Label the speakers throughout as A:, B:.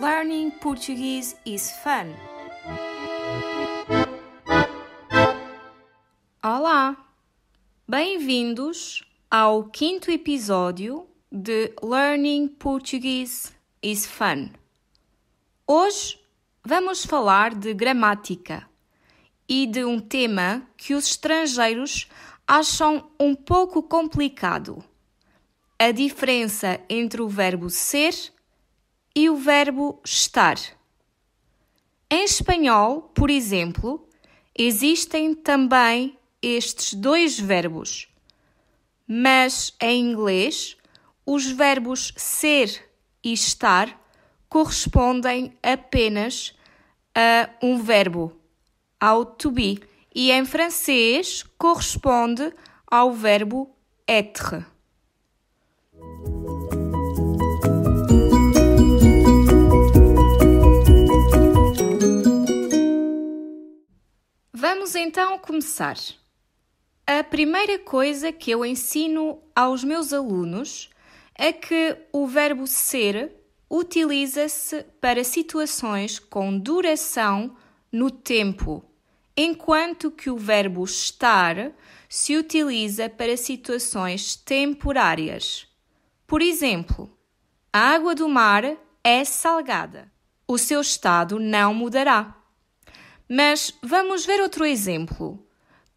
A: Learning Portuguese is fun. Olá! Bem-vindos ao quinto episódio de Learning Portuguese is Fun. Hoje vamos falar de gramática e de um tema que os estrangeiros acham um pouco complicado: a diferença entre o verbo ser e o verbo estar. Em espanhol, por exemplo, existem também estes dois verbos, mas em inglês, os verbos ser e estar correspondem apenas a um verbo, ao to be, e em francês corresponde ao verbo être. Vamos então começar. A primeira coisa que eu ensino aos meus alunos é que o verbo ser utiliza-se para situações com duração no tempo, enquanto que o verbo estar se utiliza para situações temporárias. Por exemplo, a água do mar é salgada. O seu estado não mudará. Mas vamos ver outro exemplo.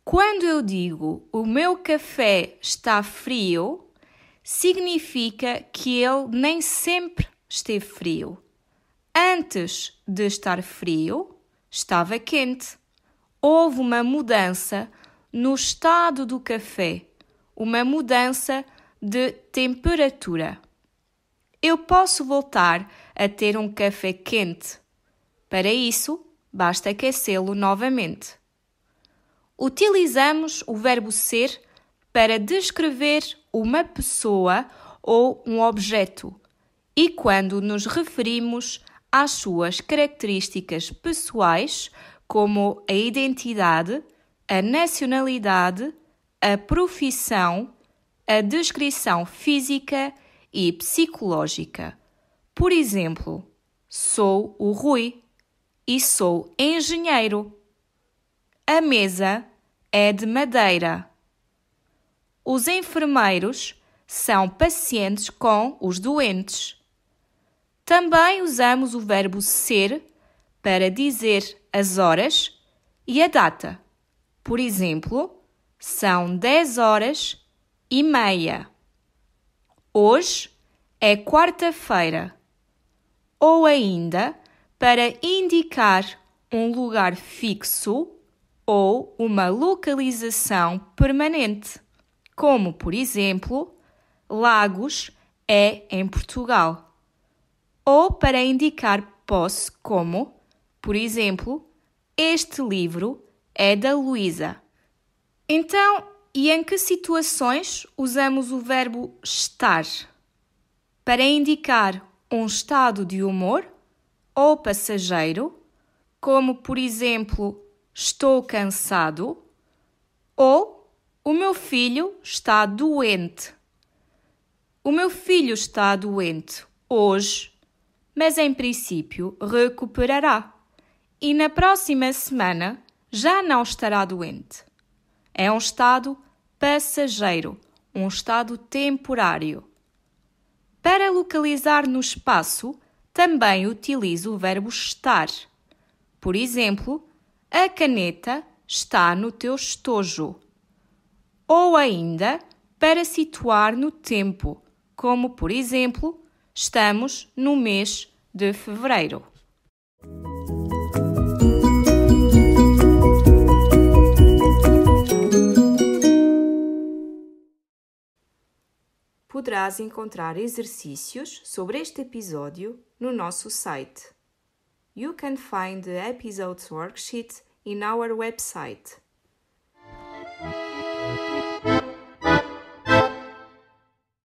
A: Quando eu digo o meu café está frio, significa que ele nem sempre esteve frio. Antes de estar frio, estava quente. Houve uma mudança no estado do café, uma mudança de temperatura. Eu posso voltar a ter um café quente. Para isso, basta aquecê-lo novamente. Utilizamos o verbo ser para descrever uma pessoa ou um objeto e quando nos referimos às suas características pessoais, como a identidade, a nacionalidade, a profissão, a descrição física e psicológica. Por exemplo, sou o Rui e sou engenheiro. A mesa é de madeira. Os enfermeiros são pacientes com os doentes. Também usamos o verbo ser para dizer as horas e a data. Por exemplo, são 10 horas e meia. Hoje é quarta-feira. Ou ainda, para indicar um lugar fixo ou uma localização permanente, como, por exemplo, Lagos é em Portugal. Ou para indicar posse, como, por exemplo, este livro é da Luísa. Então, e em que situações usamos o verbo estar? Para indicar um estado de humor ou passageiro, como por exemplo, estou cansado, ou o meu filho está doente. O meu filho está doente hoje, mas em princípio recuperará. E na próxima semana já não estará doente. É um estado passageiro, um estado temporário. Para localizar no espaço, também utilizo o verbo estar. Por exemplo, a caneta está no teu estojo. Ou ainda, para situar no tempo, como por exemplo, estamos no mês de fevereiro. Poderás encontrar exercícios sobre este episódio no nosso site. You can find the episode's worksheet in our website